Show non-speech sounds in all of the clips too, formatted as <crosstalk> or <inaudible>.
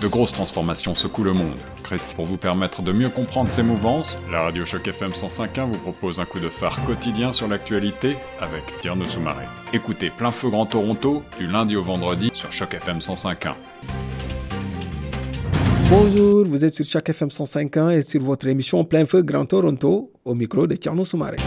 De grosses transformations secouent le monde. Pour vous permettre de mieux comprendre ces mouvances, la radio Choc FM 105.1 vous propose un coup de phare quotidien sur l'actualité avec Tierno Soumaré. Écoutez Plein Feu Grand Toronto du lundi au vendredi sur Choc FM 105.1. Bonjour, vous êtes sur Choc FM 105.1 et sur votre émission Plein Feu Grand Toronto au micro de Tierno Soumaré.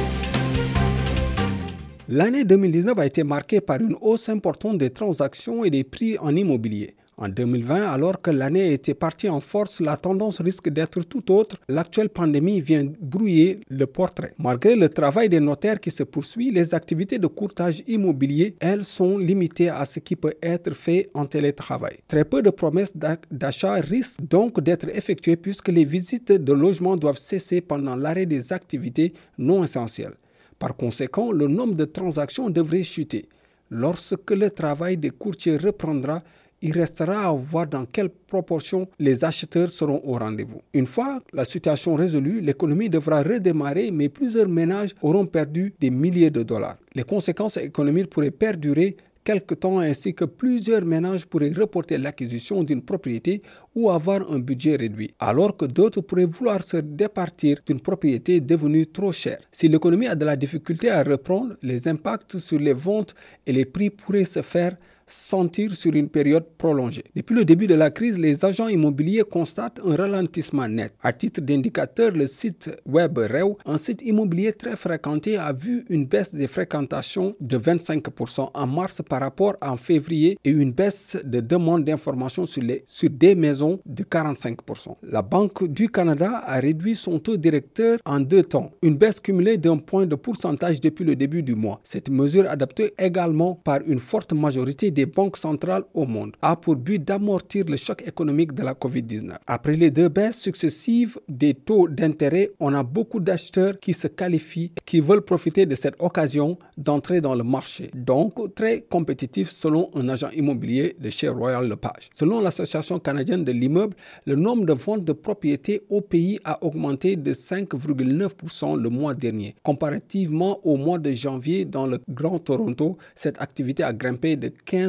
L'année 2019 a été marquée par une hausse importante des transactions et des prix en immobilier. En 2020, alors que l'année était partie en force, la tendance risque d'être tout autre. L'actuelle pandémie vient brouiller le portrait. Malgré le travail des notaires qui se poursuit, les activités de courtage immobilier, elles, sont limitées à ce qui peut être fait en télétravail. Très peu de promesses d'achat risquent donc d'être effectuées puisque les visites de logement doivent cesser pendant l'arrêt des activités non essentielles. Par conséquent, le nombre de transactions devrait chuter. Lorsque le travail des courtiers reprendra, il restera à voir dans quelle proportion les acheteurs seront au rendez-vous. Une fois la situation résolue, l'économie devra redémarrer, mais plusieurs ménages auront perdu des milliers de dollars. Les conséquences économiques pourraient perdurer quelque temps ainsi que plusieurs ménages pourraient reporter l'acquisition d'une propriété ou avoir un budget réduit, alors que d'autres pourraient vouloir se départir d'une propriété devenue trop chère. Si l'économie a de la difficulté à reprendre, les impacts sur les ventes et les prix pourraient se faire sentir sur une période prolongée. Depuis le début de la crise, les agents immobiliers constatent un ralentissement net. À titre d'indicateur, le site web REW, un site immobilier très fréquenté, a vu une baisse des fréquentations de 25% en mars par rapport à en février et une baisse de demande d'informations sur, sur des maisons de 45%. La Banque du Canada a réduit son taux directeur en deux temps, une baisse cumulée d'un point de pourcentage depuis le début du mois. Cette mesure adaptée également par une forte majorité des banques centrales au monde a pour but d'amortir le choc économique de la COVID-19. Après les deux baisses successives des taux d'intérêt, on a beaucoup d'acheteurs qui se qualifient, qui veulent profiter de cette occasion d'entrer dans le marché. Donc, très compétitif selon un agent immobilier de chez Royal Lepage. Selon l'Association canadienne de l'immeuble, le nombre de ventes de propriétés au pays a augmenté de 5,9% le mois dernier. Comparativement au mois de janvier dans le Grand Toronto, cette activité a grimpé de 15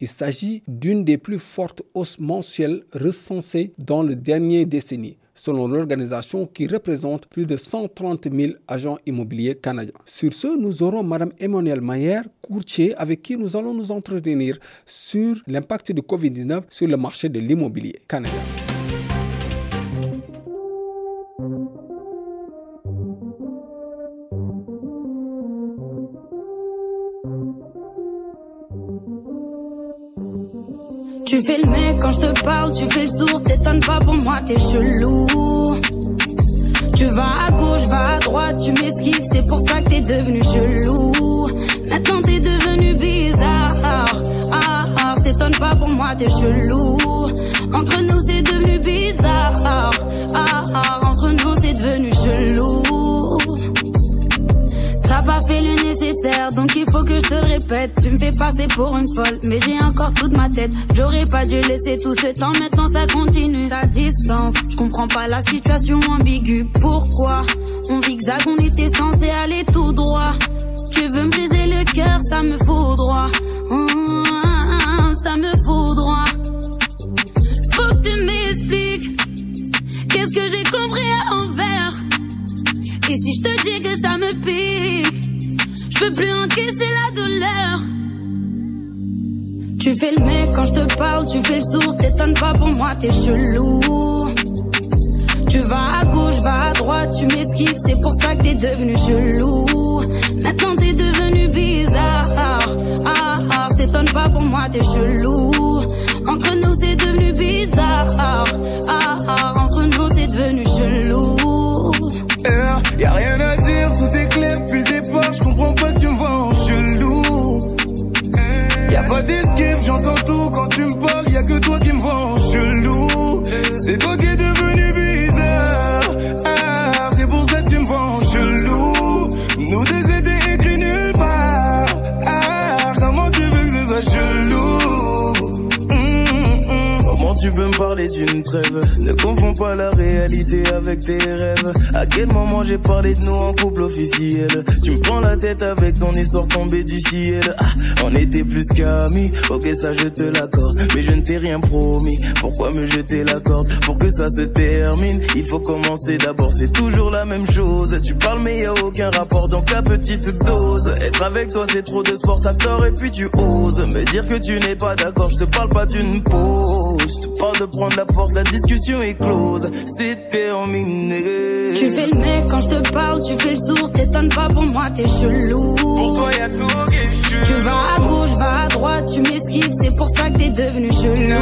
il s'agit d'une des plus fortes hausses mensuelles recensées dans le dernier décennie selon l'organisation qui représente plus de 130 000 agents immobiliers canadiens. Sur ce, nous aurons Mme Emmanuelle Mayer, courtier, avec qui nous allons nous entretenir sur l'impact du COVID-19 sur le marché de l'immobilier canadien. Tu fais le mec quand je te parle, tu fais le sourd, t'étonnes pas pour moi, t'es chelou. Tu vas à gauche, vas à droite, tu m'esquives, c'est pour ça que t'es devenu chelou. Maintenant t'es devenu bizarre, ah, ah, t'étonnes pas pour moi, t'es chelou. Pas fait le nécessaire, donc il faut que je te répète. Tu me fais passer pour une folle, mais j'ai encore toute ma tête. J'aurais pas dû laisser tout ce temps, maintenant ça continue. Ta distance, je comprends pas la situation ambiguë. Pourquoi on zigzag, on était censé aller tout droit. Tu veux me briser le cœur, ça me fout droit. Mmh, ça me fout droit. Faut que tu m'expliques. Qu'est-ce que j'ai compris à l'envers? Et si je te dis que ça me pique, peux plus encaisser la douleur. Tu fais le mec quand je te parle, tu fais le sourd, t'étonnes pas pour moi, t'es chelou. Tu vas à gauche, vas à droite, tu m'esquives, c'est pour ça que t'es devenu chelou. Maintenant t'es devenu bizarre, ah, ah, t'étonnes pas pour moi, t'es chelou. Entre nous c'est devenu bizarre, trêve Ne confonds pas la réalité avec tes rêves. À quel moment j'ai parlé de nous en couple officiel? Tu me prends la tête avec ton histoire tombée du ciel. Ah, on était plus qu'amis, ok ça je te l'accorde. Mais je ne t'ai rien promis, pourquoi me jeter la corde Pour que ça se termine, il faut commencer d'abord, c'est toujours la même chose. Tu parles mais y a aucun rapport, donc la petite dose. Être avec toi c'est trop de sport, t'as tort et puis tu oses me dire que tu n'es pas d'accord. Je te parle pas d'une pause, je te parle de prendre la porte, la discussion est close. C'est terminé. Tu fais le mec quand je te parle, tu fais le sourd, t'étonnes pas pour moi, t'es chelou. Pour toi y'a tout qui est Tu vas à gauche, vas à droite, tu m'esquives, c'est pour ça que t'es devenu chelou.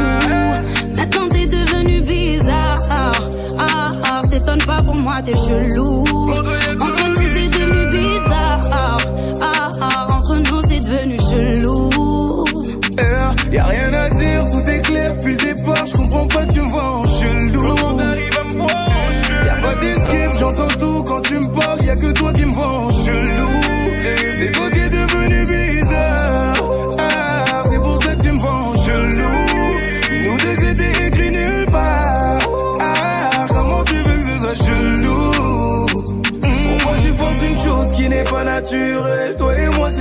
Maintenant t'es devenu bizarre. Ah, ah, ah, t'étonnes pas pour moi, t'es chelou. Entre nous c'est devenu bizarre. Ah, ah, ah, entre nous c'est devenu chelou. Eh, y'a rien à pas, tu me vois en chelou. Y'a pas d'escape, j'entends tout quand tu me parles. Y'a que toi qui me vois en chelou.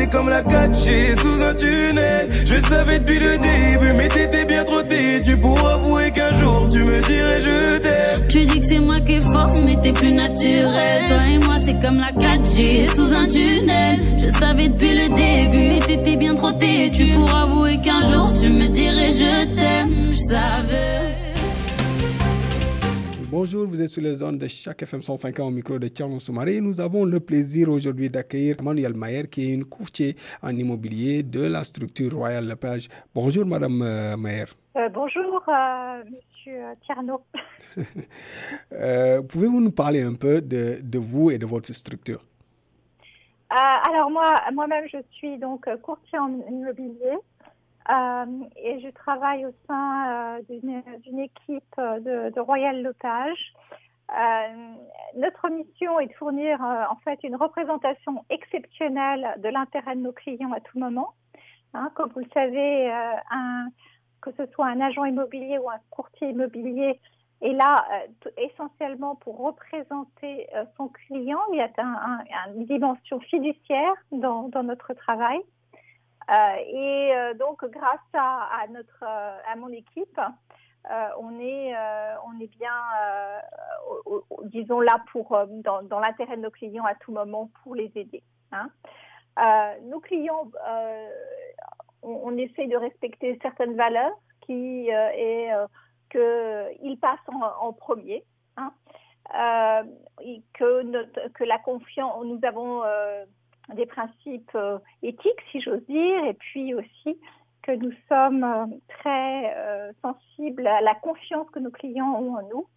C'est comme la 4G sous un tunnel. Je savais depuis le début, mais t'étais bien trop Tu pour avouer qu'un jour tu me dirais je t'aime. Tu dis que c'est moi qui force, mais t'es plus naturel. Toi et moi, c'est comme la 4G sous un tunnel. Je savais depuis le début, et t'étais bien trop Tu pour avouer qu'un jour tu me dirais je t'aime. Je savais. Bonjour, vous êtes sur les zones de chaque FM 105 au micro de Tcherno Soumaré. Nous avons le plaisir aujourd'hui d'accueillir Manuel Mayer, qui est une courtier en immobilier de la structure Royal Lepage. Bonjour, Madame euh, Mayer. Euh, bonjour, euh, Monsieur Tierno. <laughs> Euh, Pouvez-vous nous parler un peu de, de, vous et de votre structure? Alors moi, moi-même, je suis donc courtier en immobilier. Euh, et je travaille au sein euh, d'une équipe de, de Royal Lotage. Euh, notre mission est de fournir en fait une représentation exceptionnelle de l'intérêt de nos clients à tout moment. Hein, comme vous le savez, que ce soit un agent immobilier ou un courtier immobilier est là essentiellement pour représenter son client. Il y a un, un, une dimension fiduciaire dans notre travail. Euh, et euh, donc, grâce à, notre, euh, à mon équipe, on est, on est bien, disons là pour dans, l'intérêt de nos clients à tout moment pour les aider. Hein. nos clients, on, on, essaye de respecter certaines valeurs qui est qu'ils passent en, premier. Hein. que, notre, que la confiance, nous avons des principes euh, éthiques, si j'ose dire, et puis aussi que nous sommes euh, très euh, sensibles à la confiance que nos clients ont en nous.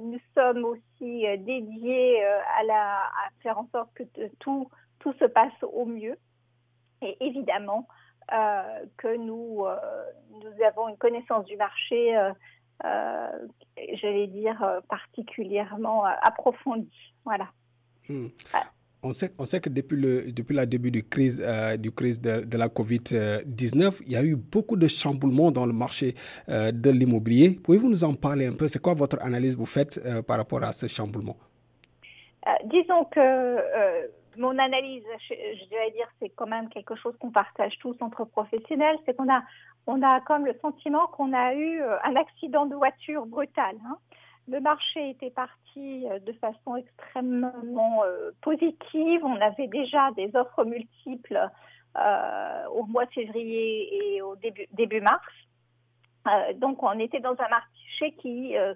nous sommes aussi dédiés à, la, à faire en sorte que tout, tout se passe au mieux. Et évidemment, que nous, nous avons une connaissance du marché, j'allais dire, particulièrement approfondie. Voilà. Hmm on sait, que depuis le, depuis le début du crise, euh, du crise de, la Covid-19, il y a eu beaucoup de chamboulements dans le marché euh, de l'immobilier. Pouvez-vous nous en parler un peu? C'est quoi votre analyse vous faites euh, par rapport à ce chamboulement? Disons que mon analyse, je, je dire, c'est quand même quelque chose qu'on partage tous entre professionnels, c'est qu'on a, on a comme le sentiment qu'on a eu un accident de voiture brutal. Hein le marché était parti euh, de façon extrêmement euh, positive. On avait déjà des offres multiples euh, au mois de février et au début, début mars. Euh, donc, on était dans un marché qui euh,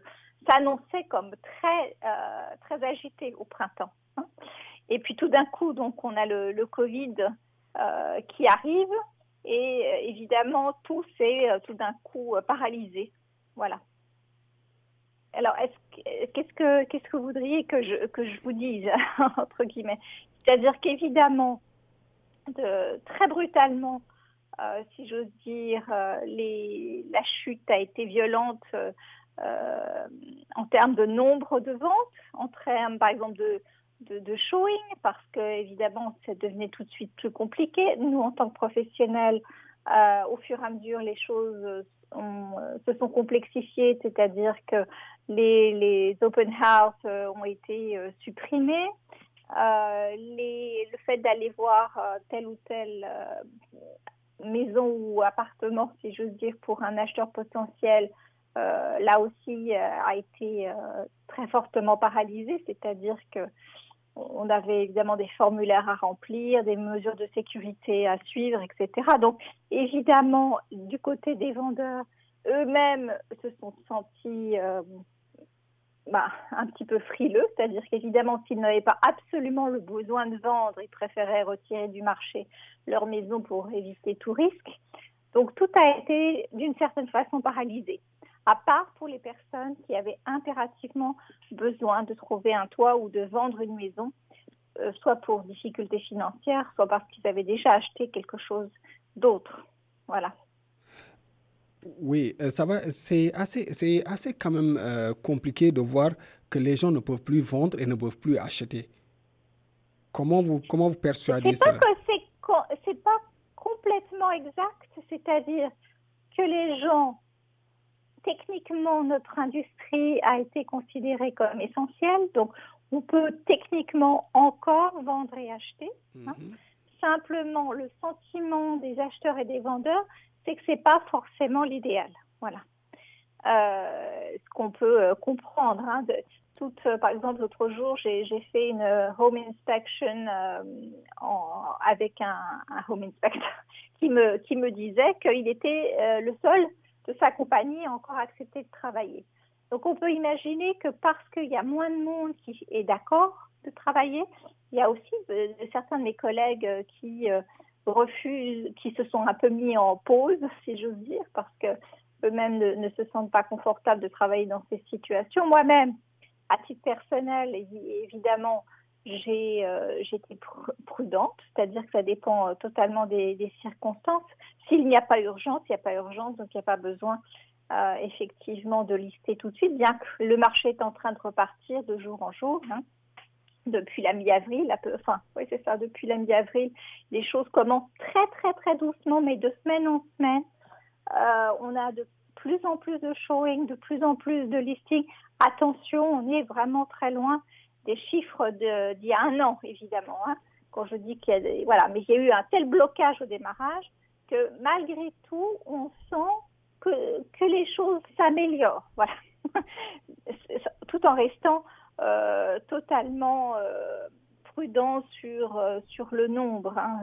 s'annonçait comme très, très agité au printemps. Hein. Et puis, tout d'un coup, donc, on a le, le Covid qui arrive et évidemment, tout s'est tout d'un coup paralysé. Voilà. Alors, qu'est-ce que qu'est-ce que vous voudriez que je que je vous dise <laughs> entre guillemets? C'est-à-dire qu'évidemment, de très brutalement, euh, si j'ose dire, euh, la chute a été violente euh, en termes de nombre de ventes, en termes par exemple de de, de showing, parce que évidemment, ça devenait tout de suite plus compliqué. Nous, en tant que professionnels, au fur et à mesure, les choses ont, se sont complexifiées, c'est-à-dire que les, les, open house ont été supprimés. Le fait d'aller voir telle ou telle maison ou appartement, si j'ose dire, pour un acheteur potentiel, là aussi a été très fortement paralysé, c'est-à-dire que on avait évidemment des formulaires à remplir, des mesures de sécurité à suivre, etc. Donc, évidemment, du côté des vendeurs, eux-mêmes se sont sentis euh, bah, un petit peu frileux, c'est-à-dire qu'évidemment, s'ils n'avaient pas absolument le besoin de vendre, ils préféraient retirer du marché leur maison pour éviter tout risque. Donc, tout a été d'une certaine façon paralysé à part pour les personnes qui avaient impérativement besoin de trouver un toit ou de vendre une maison, euh, soit pour difficultés financières, soit parce qu'ils avaient déjà acheté quelque chose d'autre. Voilà. Oui, euh, ça va. C'est assez, c'est assez quand même euh, compliqué de voir que les gens ne peuvent plus vendre et ne peuvent plus acheter. Comment vous, comment vous persuadez ça C'est pas complètement exact, c'est-à-dire que les gens techniquement, notre industrie a été considérée comme essentielle. Donc, on peut techniquement encore vendre et acheter. Hein. Mhm. Simplement, le sentiment des acheteurs et des vendeurs, c'est que c'est pas forcément l'idéal. Voilà. Euh, ce qu'on peut euh, comprendre. Hein, de, toute, euh, par exemple, l'autre jour, j'ai fait une home inspection avec un, un, home inspector <laughs> qui me, qui me disait qu'il était le seul de sa compagnie a encore accepté de travailler. Donc on peut imaginer que parce qu'il y a moins de monde qui est d'accord de travailler, il y a aussi certains de mes collègues euh, qui euh, refusent, qui se sont un peu mis en pause, si j'ose dire, parce que eux-mêmes ne, se sentent pas confortables de travailler dans ces situations. Moi-même, à titre personnel, évidemment, j'ai été prudente, c'est-à-dire que ça dépend totalement des, circonstances. S'il n'y a pas urgence, il n'y a pas urgence, donc il n'y a pas besoin euh, effectivement de lister tout de suite, bien que le marché est en train de repartir de jour en jour. Hein. Depuis la mi-avril, oui, c'est ça, depuis la mi-avril, les choses commencent très, très, très doucement, mais de semaine en semaine. Euh, on a de plus en plus de showing, de plus en plus de listings. Attention, on est vraiment très loin des chiffres d'il y a un an, évidemment. Hein, quand je dis qu'il y a voilà, mais il y a eu un tel blocage au démarrage que malgré tout, on sent que, que les choses s'améliorent, <laughs> voilà, tout en restant euh, totalement euh, prudent sur euh, sur le nombre. Hein.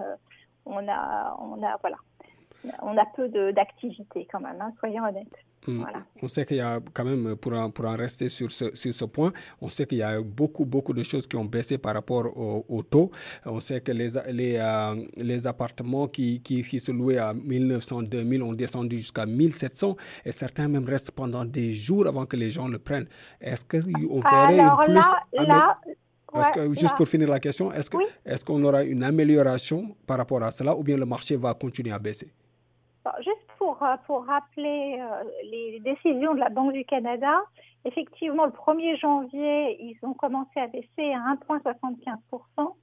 On a on a voilà, on a peu d'activité quand même, hein, soyons honnêtes. Mm. On sait qu'il y a quand même, pour en, pour en rester sur ce, sur ce point, on sait qu'il y a beaucoup, beaucoup de choses qui ont baissé par rapport au, taux. On sait que les, les, euh, les appartements qui, qui, qui, se louaient à 1900, 2000 ont descendu jusqu'à 1700 et certains même restent pendant des jours avant que les gens le prennent. Est-ce qu'on verrait une plus... Là, que, juste pour finir la question, est-ce qu'on est qu'on aura une amélioration par rapport à cela ou bien le marché va continuer à baisser? Euh, pour, rappeler euh, les décisions de la Banque du Canada, effectivement, le 1er janvier, ils ont commencé à baisser à 1,75%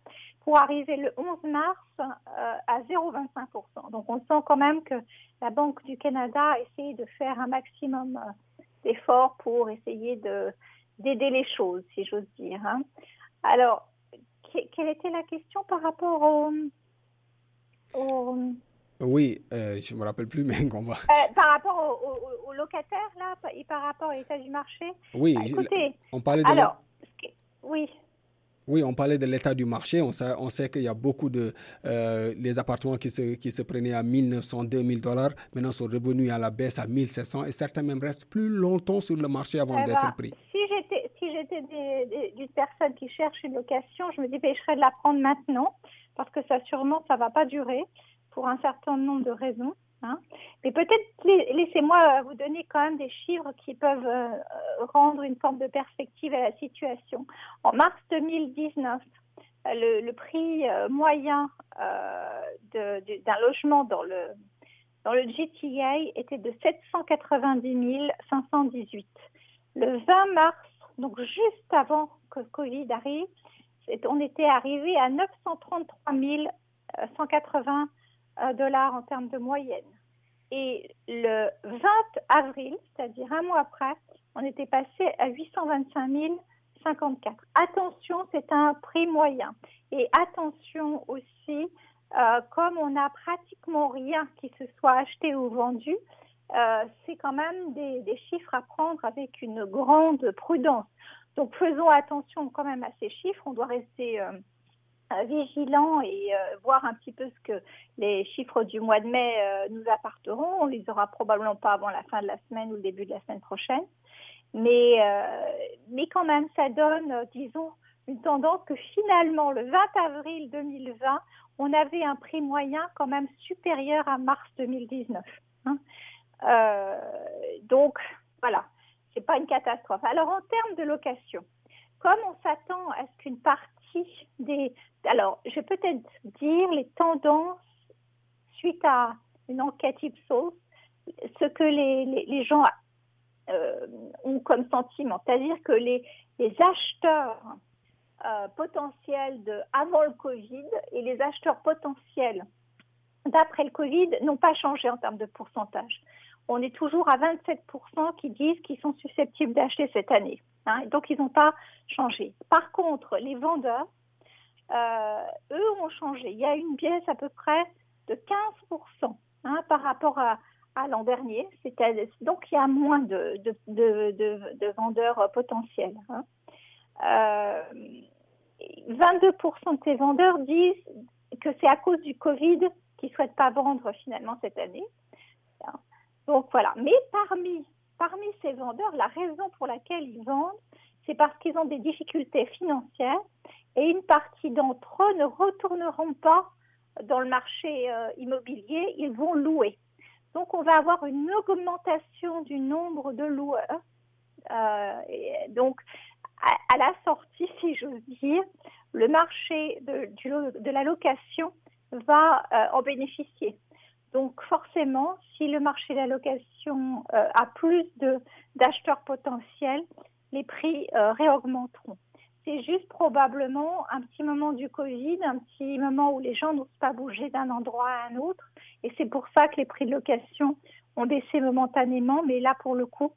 pour arriver le 11 mars euh, à 0,25%. Donc, on sent quand même que la Banque du Canada essaie de faire un maximum d'efforts pour essayer d'aider les choses, si j'ose dire. Hein. Alors, quelle était la question par rapport au, au oui, euh, je ne me rappelle plus, <laughs> mais on va. Euh, par rapport aux locataires, là, et par rapport à l'état du marché? Oui, bah, écoutez, on parlait de. Alors, oui. Oui, on parlait de l'état du marché. On sait, on sait qu'il y a beaucoup de. Euh, les appartements qui se, qui se prenaient à 1900, 2000 dollars, maintenant sont revenus à la baisse à 1700 et certains même restent plus longtemps sur le marché avant eh d'être ben, pris. Si j'étais si une personne qui cherche une location, je me dépêcherais de la prendre maintenant parce que ça, sûrement, ça ne va pas durer pour un certain nombre de raisons. Hein. Mais peut-être laissez-moi vous donner quand même des chiffres qui peuvent euh, rendre une forme de perspective à la situation. En mars 2019, le, le prix euh, moyen euh, d'un logement dans le, dans le GTA était de 790 518. Le 20 mars, donc juste avant que Covid arrive, on était arrivé à 933 180 dollars en termes de moyenne. Et le 20 avril, c'est-à-dire un mois après, on était passé à 825 054. Attention, c'est un prix moyen. Et attention aussi, euh, comme on n'a pratiquement rien qui se soit acheté ou vendu, euh, c'est quand même des, chiffres à prendre avec une grande prudence. Donc faisons attention quand même à ces chiffres. On doit rester euh, vigilant et voir un petit peu ce que les chiffres du mois de mai nous apporteront. On les aura probablement pas avant la fin de la semaine ou le début de la semaine prochaine. Mais, mais quand même, ça donne, disons, une tendance que finalement, le 20 avril 2020, on avait un prix moyen quand même supérieur à mars 2019. Hein. Euh, donc, voilà, c'est pas une catastrophe. Alors, en termes de location, comme on s'attend à ce qu'une partie des... Alors, je vais peut-être dire les tendances suite à une enquête Ipsos, ce que les, gens euh, ont comme sentiment. C'est-à-dire que les, acheteurs euh, potentiels avant le Covid et les acheteurs potentiels d'après le Covid n'ont pas changé en termes de pourcentage. On est toujours à 27% qui disent qu'ils sont susceptibles d'acheter cette année. Hein, donc, ils n'ont pas changé. Par contre, les vendeurs, euh, eux, ont changé. Il y a une baisse à peu près de 15% hein, par rapport à, l'an dernier. Donc, il y a moins de, de, vendeurs potentiels. Hein. Euh, 22% de ces vendeurs disent que c'est à cause du Covid qu'ils ne souhaitent pas vendre finalement cette année. Donc voilà. Mais parmi, parmi ces vendeurs, la raison pour laquelle ils vendent, c'est parce qu'ils ont des difficultés financières et une partie d'entre eux ne retourneront pas dans le marché euh, immobilier, ils vont louer. Donc on va avoir une augmentation du nombre de loueurs. Euh, donc à, la sortie, <laughs> si j'ose dire, le marché de, de la location va euh, en bénéficier. Donc forcément, si le marché de la location euh, a plus d'acheteurs potentiels, les prix euh, réaugmenteront. C'est juste probablement un petit moment du Covid, un petit moment où les gens n'osent pas bouger d'un endroit à un autre. Et c'est pour ça que les prix de location ont baissé momentanément. Mais là, pour le coup,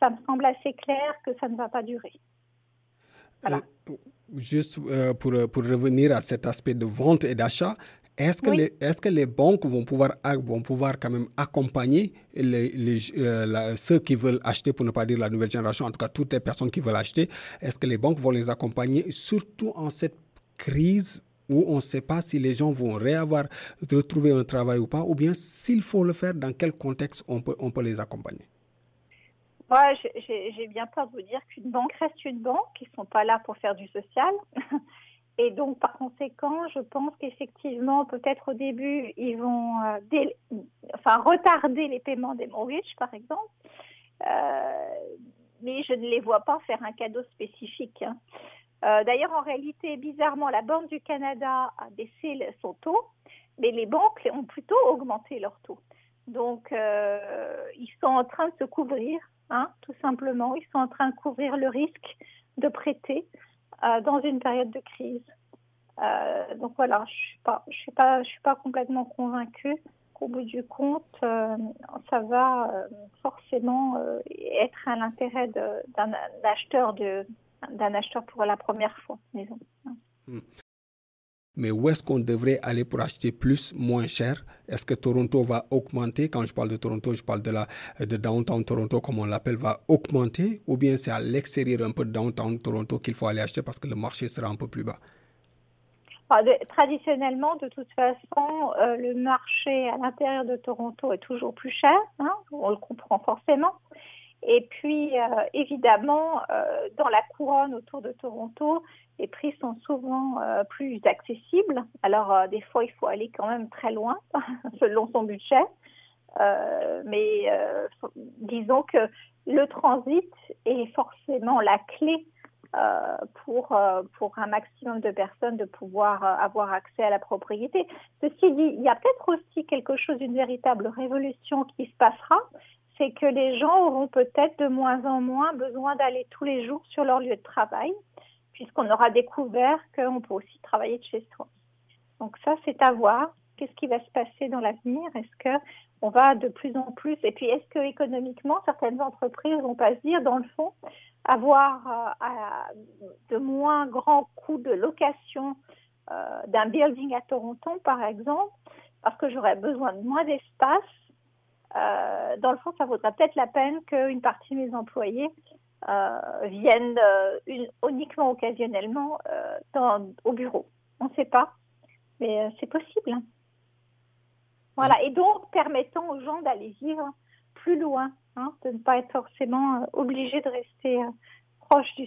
ça me semble assez clair que ça ne va pas durer. Euh, juste pour, pour revenir à cet aspect de vente et d'achat, est-ce que, les, est que les banques vont pouvoir, vont pouvoir quand même accompagner les, les, euh, ceux qui veulent acheter, pour ne pas dire la nouvelle génération, en tout cas toutes les personnes qui veulent acheter, est-ce que les banques vont les accompagner, surtout en cette crise où on ne sait pas si les gens vont réavoir, retrouver un travail ou pas, ou bien s'il faut le faire, dans quel contexte on peut, on peut les accompagner? Moi, j'ai bien peur de vous dire qu'une banque reste une banque. Ils ne sont pas là pour faire du social. Et donc, par conséquent, je pense qu'effectivement, peut-être au début, ils vont euh, enfin, retarder les paiements des mortgages, par exemple. Euh, mais je ne les vois pas faire un cadeau spécifique. Hein. Euh, d'ailleurs, en réalité, bizarrement, la Banque du Canada a baissé son taux, mais les banques ont plutôt augmenté leur taux. Donc, ils sont en train de se couvrir Hein, tout simplement. Ils sont en train de couvrir le risque de prêter euh, dans une période de crise. Euh, donc voilà, je suis pas, suis pas, suis pas complètement convaincue qu'au bout du compte, euh, ça va forcément être à l'intérêt d'un acheteur de d'un acheteur pour la première fois, disons. Mais où est-ce qu'on devrait aller pour acheter plus, moins cher? Est-ce que Toronto va augmenter? Quand je parle de Toronto, je parle de, la, de downtown Toronto, comme on l'appelle, va augmenter? Ou bien c'est à l'extérieur un peu de downtown Toronto qu'il faut aller acheter parce que le marché sera un peu plus bas? Ah, traditionnellement, de toute façon, euh, le marché à l'intérieur de Toronto est toujours plus cher, hein, on le comprend forcément. Et puis, euh, évidemment, euh, dans la couronne autour de Toronto, les prix sont souvent euh, plus accessibles. Alors, des fois, il faut aller quand même très loin, <laughs> selon son budget. mais disons que le transit est forcément la clé pour, pour un maximum de personnes de pouvoir avoir accès à la propriété. Ceci dit, il y a peut-être aussi quelque chose, une véritable révolution qui se passera, c'est que les gens auront peut-être de moins en moins besoin d'aller tous les jours sur leur lieu de travail, puisqu'on aura découvert qu'on peut aussi travailler de chez soi. Donc ça, c'est à voir. Qu'est-ce qui va se passer dans l'avenir? Est-ce que on va de plus en plus Et puis, est-ce que économiquement, certaines entreprises vont pas se dire, dans le fond, avoir euh, de moins grands coûts de location euh, d'un building à Toronto, par exemple, parce que j'aurais besoin de moins d'espace. Euh, dans le fond, ça vaudrait peut-être la peine qu'une partie de mes employés viennent uniquement occasionnellement au bureau. On ne sait pas, mais c'est possible. Voilà, et donc permettant aux gens d'aller vivre plus loin, hein, de ne pas être forcément euh, obligé de rester euh, proche du,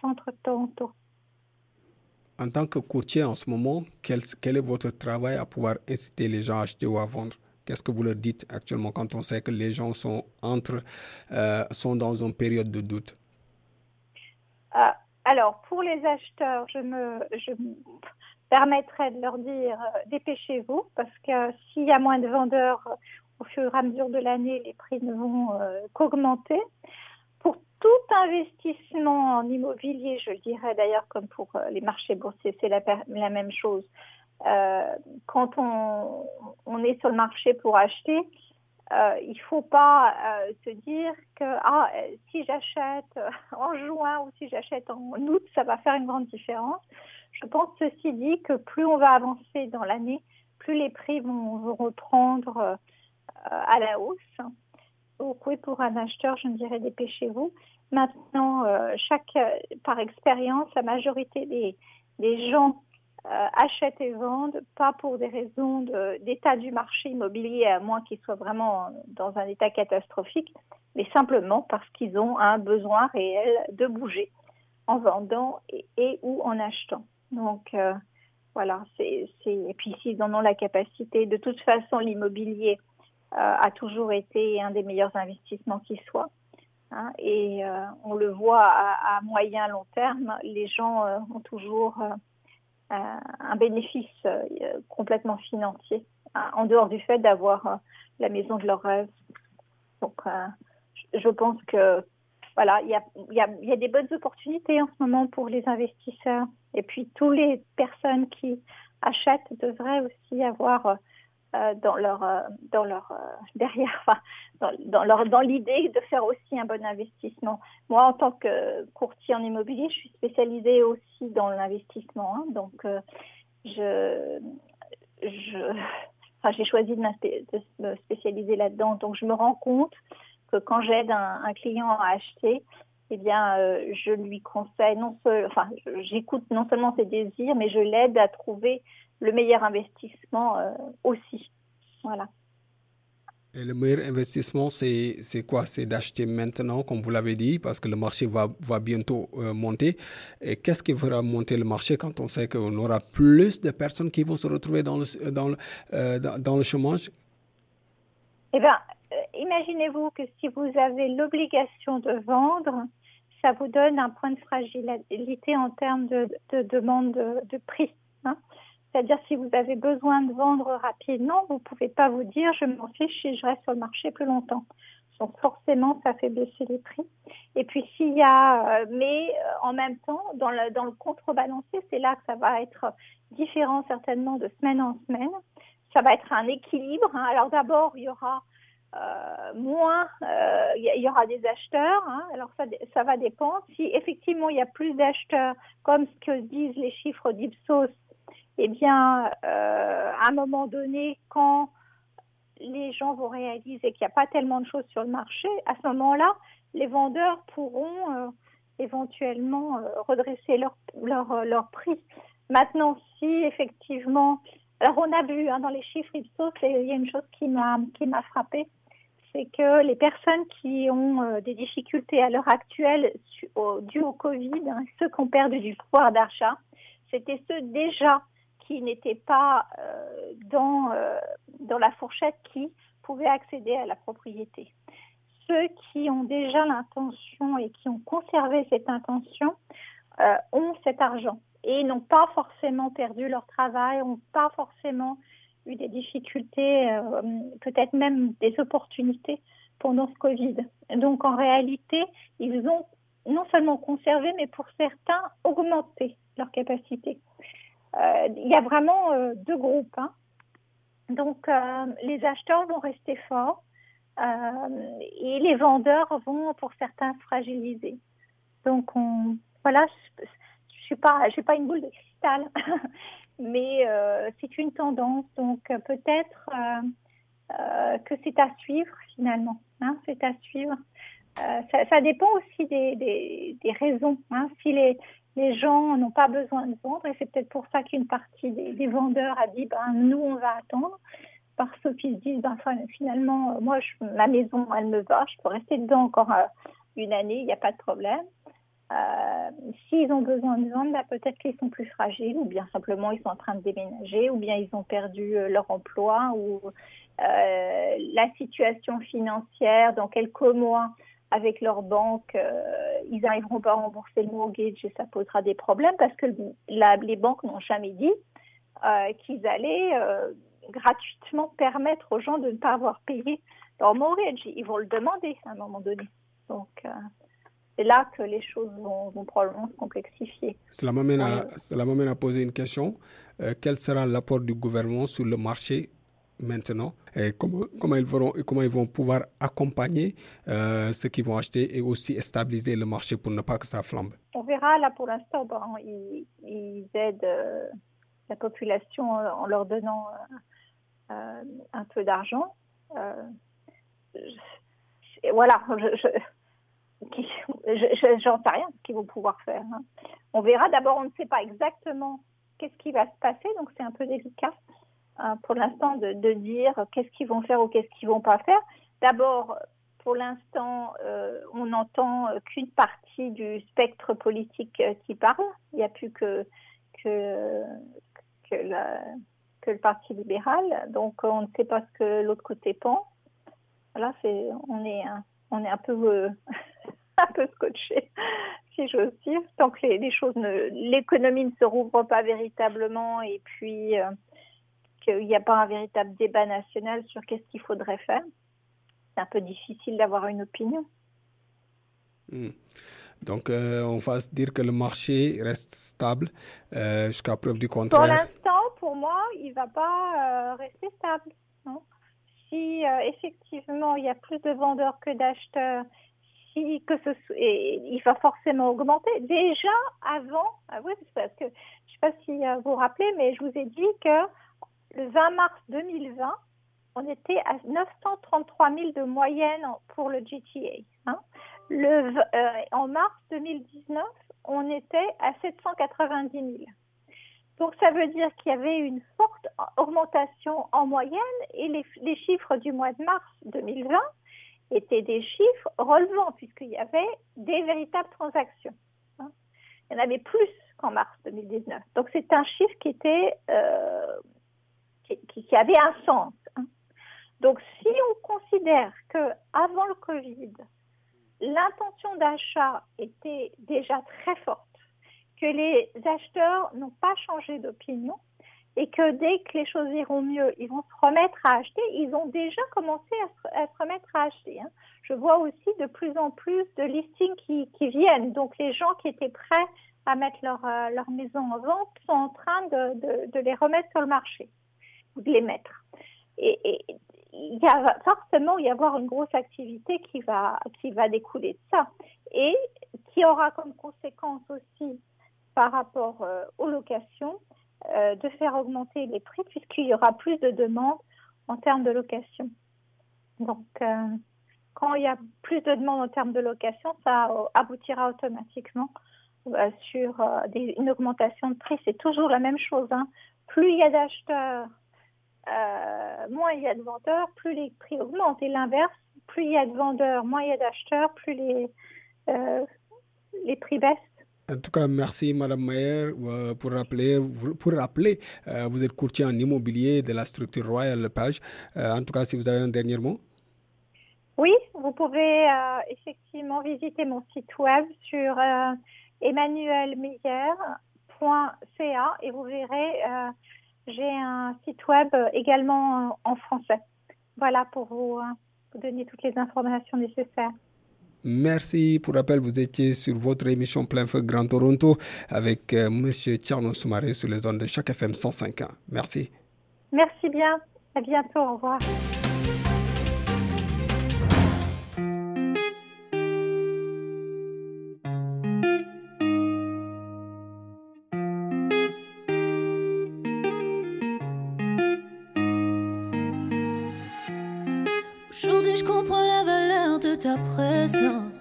centre de Toronto. En tant que courtier en ce moment, quel, est votre travail à pouvoir inciter les gens à acheter ou à vendre? Qu'est-ce que vous leur dites actuellement quand on sait que les gens sont, entre, euh, sont dans une période de doute? Alors, pour les acheteurs, je me, je, permettrait de leur dire euh, dépêchez-vous parce que s'il y a moins de vendeurs au fur et à mesure de l'année, les prix ne vont euh, qu'augmenter. Pour tout investissement en immobilier, je le dirais d'ailleurs comme pour les marchés boursiers, c'est la, même chose. Quand on, on, est sur le marché pour acheter, il ne faut pas se dire que ah, si j'achète <laughs> en juin ou si j'achète en août, ça va faire une grande différence. Je pense ceci dit que plus on va avancer dans l'année, plus les prix vont, reprendre euh, à la hausse. Donc oui, pour un acheteur, je me dirais dépêchez-vous. Maintenant, euh, chaque, par expérience, la majorité des gens euh, achètent et vendent, pas pour des raisons d'état du marché immobilier, à moins qu'ils soient vraiment dans un état catastrophique, mais simplement parce qu'ils ont un besoin réel de bouger en vendant et ou en achetant. Donc, euh, voilà, c'est, et puis s'ils en ont la capacité, de toute façon, l'immobilier euh, a toujours été un des meilleurs investissements qui soit. Hein, et euh, on le voit à, moyen long terme, les gens ont toujours un bénéfice complètement financier, hein, en dehors du fait d'avoir la maison de leur rêve. Donc, je pense que voilà, il y a, y, a, y a, des bonnes opportunités en ce moment pour les investisseurs. Et puis, toutes les personnes qui achètent devraient aussi avoir euh, dans leur, euh, dans leur euh, derrière, dans, leur, dans l'idée de faire aussi un bon investissement. Moi, en tant que courtier en immobilier, je suis spécialisée aussi dans l'investissement. Hein, donc, je, j'ai choisi de, me spécialiser là-dedans. Donc, je me rends compte que quand j'aide un, client à acheter, eh bien, je lui conseille, non enfin, j'écoute non seulement ses désirs, mais je l'aide à trouver le meilleur investissement euh, aussi. Voilà. Et le meilleur investissement, c'est quoi? C'est d'acheter maintenant, comme vous l'avez dit, parce que le marché va, va bientôt euh, monter. Et qu'est-ce qui fera monter le marché quand on sait qu'on aura plus de personnes qui vont se retrouver dans le, dans le, dans, dans le chômage? Eh bien, imaginez-vous que si vous avez l'obligation de vendre, ça vous donne un point de fragilité en termes de, demande de, prix. Hein. C'est-à-dire si vous avez besoin de vendre rapidement, vous ne pouvez pas vous dire je m'en fiche et je reste sur le marché plus longtemps. Donc forcément, ça fait baisser les prix. Et puis s'il y a, euh, mais euh, en même temps, dans le, dans le contrebalancier, c'est là que ça va être différent certainement de semaine en semaine. Ça va être un équilibre. Hein. Alors d'abord, il y aura euh, moins il y, aura des acheteurs. Hein. alors ça, ça va dépendre. Si effectivement il y a plus d'acheteurs, comme ce que disent les chiffres d'Ipsos, eh bien, euh, à un moment donné, quand les gens vont réaliser qu'il n'y a pas tellement de choses sur le marché, à ce moment-là, les vendeurs pourront éventuellement redresser leur, prix. Maintenant, si effectivement, alors on a vu hein, dans les chiffres Ipsos, il y a une chose qui m'a qui m'a frappé, c'est que les personnes qui ont euh, des difficultés à l'heure actuelle dues au Covid, hein, ceux qui ont perdu du pouvoir d'achat, c'était ceux déjà qui n'étaient pas euh, dans, euh, dans la fourchette qui pouvaient accéder à la propriété. Ceux qui ont déjà l'intention et qui ont conservé cette intention ont cet argent et n'ont pas forcément perdu leur travail, n'ont pas forcément eu des difficultés, euh, peut-être même des opportunités pendant ce Covid. Donc en réalité, ils ont non seulement conservé, mais pour certains augmenté leur capacité. Euh, il y a vraiment euh, deux groupes. Hein. Donc, les acheteurs vont rester forts et les vendeurs vont, pour certains, fragiliser. Donc, on, voilà, je, je suis pas, pas une boule de cristal, <laughs> mais c'est une tendance. Donc, peut-être que c'est à suivre finalement. Hein, c'est à suivre. Ça, dépend aussi des, des, des raisons. Hein. Si les, les gens n'ont pas besoin de vendre et c'est peut-être pour ça qu'une partie des, vendeurs a dit ben, nous on va attendre. Parce qu'ils se disent ben, finalement moi je, ma maison elle me va je peux rester dedans encore euh, une année il n'y a pas de problème. Euh, s'ils ont besoin de vendre ben, peut-être qu'ils sont plus fragiles ou bien simplement ils sont en train de déménager ou bien ils ont perdu euh, leur emploi ou la situation financière dans quelques mois avec leur banque, euh, ils n'arriveront pas à rembourser le mortgage et ça posera des problèmes parce que les banques n'ont jamais dit euh, qu'ils allaient euh, gratuitement permettre aux gens de ne pas avoir payé leur mortgage. Ils vont le demander à un moment donné. Donc, c'est là que les choses vont, probablement se complexifier. Cela m'amène à, à, poser une question. quel sera l'apport du gouvernement sur le marché maintenant et comment, ils vont, pouvoir accompagner euh, ceux qui vont acheter et aussi stabiliser le marché pour ne pas que ça flambe On verra, là pour l'instant, ils, aident euh, la population en leur donnant euh, un peu d'argent. voilà, je, j'en sais rien ce qu'ils vont pouvoir faire. Hein. On verra. D'abord, on ne sait pas exactement qu'est-ce qui va se passer, donc c'est un peu délicat. Hein, pour l'instant de, dire qu'est-ce qu'ils vont faire ou qu'est-ce qu'ils vont pas faire. D'abord, pour l'instant, euh, on n'entend qu'une partie du spectre politique euh, qui parle. Il n'y a plus que, que, le Parti libéral. Donc, on ne sait pas ce que l'autre côté pense. Voilà, on, est un, on est un peu, euh, <laughs> un peu scotché, <laughs> si j'ose dire. Tant que les, choses l'économie ne se rouvre pas véritablement et puis qu'il n'y a pas un véritable débat national sur qu'est-ce qu'il faudrait faire. C'est un peu difficile d'avoir une opinion. Hmm. Donc, euh, on va se dire que le marché reste stable euh, jusqu'à preuve du contraire. Pour l'instant, pour moi, il ne va pas euh, rester stable. Si effectivement il y a plus de vendeurs que d'acheteurs, si que ce et il va forcément augmenter. Déjà avant, ah oui, parce que je ne sais pas si vous vous rappelez, mais je vous ai dit que le 20 mars 2020, on était à 933 000 de moyenne pour le GTA. Hein. Euh, en mars 2019, on était à 790 000. Donc ça veut dire qu'il y avait une forte augmentation en moyenne et les, les, chiffres du mois de mars 2020 étaient des chiffres relevant puisqu'il y avait des véritables transactions. Hein. Il y en avait plus qu'en mars 2019. Donc c'est un chiffre qui était euh, qui, avait un sens. Hein. Donc, si on considère que avant le Covid, l'intention d'achat était déjà très forte, que les acheteurs n'ont pas changé d'opinion et que dès que les choses iront mieux, ils vont se remettre à acheter, ils ont déjà commencé à se, remettre à acheter. Hein. Je vois aussi de plus en plus de listings qui, viennent. Donc, les gens qui étaient prêts à mettre leur, euh, maison en vente sont en train de les remettre sur le marché de les mettre. Et, il y a forcément y avoir une grosse activité qui va, qui va découler de ça et qui aura comme conséquence aussi par rapport euh, aux locations euh, de faire augmenter les prix puisqu'il y aura plus de demandes en termes de location. Donc, euh, quand il y a plus de demandes en termes de location, ça aboutira automatiquement sur une augmentation de prix. C'est toujours la même chose. Hein. Plus il y a d'acheteurs euh, moins il y a de vendeurs, plus les prix augmentent. Et l'inverse, plus il y a de vendeurs, moins il y a d'acheteurs, plus les, euh, les prix baissent. En tout cas, merci Madame Mayer euh, pour rappeler. Pour rappeler, vous êtes courtier en immobilier de la structure Royal Lepage. en tout cas, si vous avez un dernier mot. Oui, vous pouvez effectivement visiter mon site web sur emmanuelmeyer.ca et vous verrez j'ai un site web euh, également euh, en français. Voilà pour euh, vous, donner toutes les informations nécessaires. Merci. Pour rappel, vous étiez sur votre émission Plein Feu Grand Toronto avec Monsieur M. Tierno Soumaré sur les zones de chaque FM 105. Merci. Merci bien. À bientôt. Au revoir. à présent.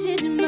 tragédie du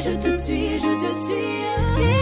je te suis, je te suis.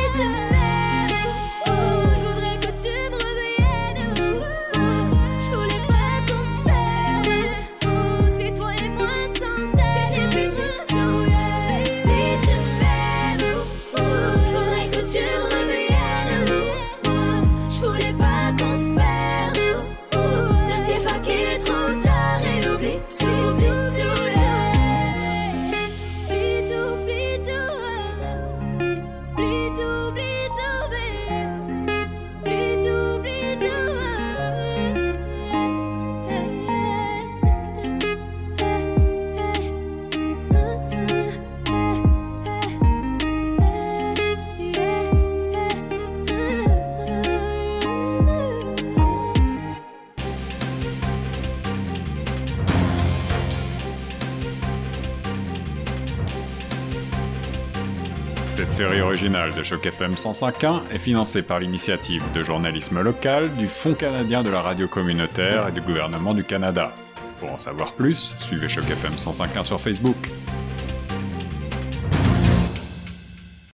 Le originale de Choc FM 105.1 est financé par l'initiative de journalisme local du Fonds canadien de la radio communautaire et du gouvernement du Canada. Pour en savoir plus, suivez Choc FM 105.1 sur Facebook.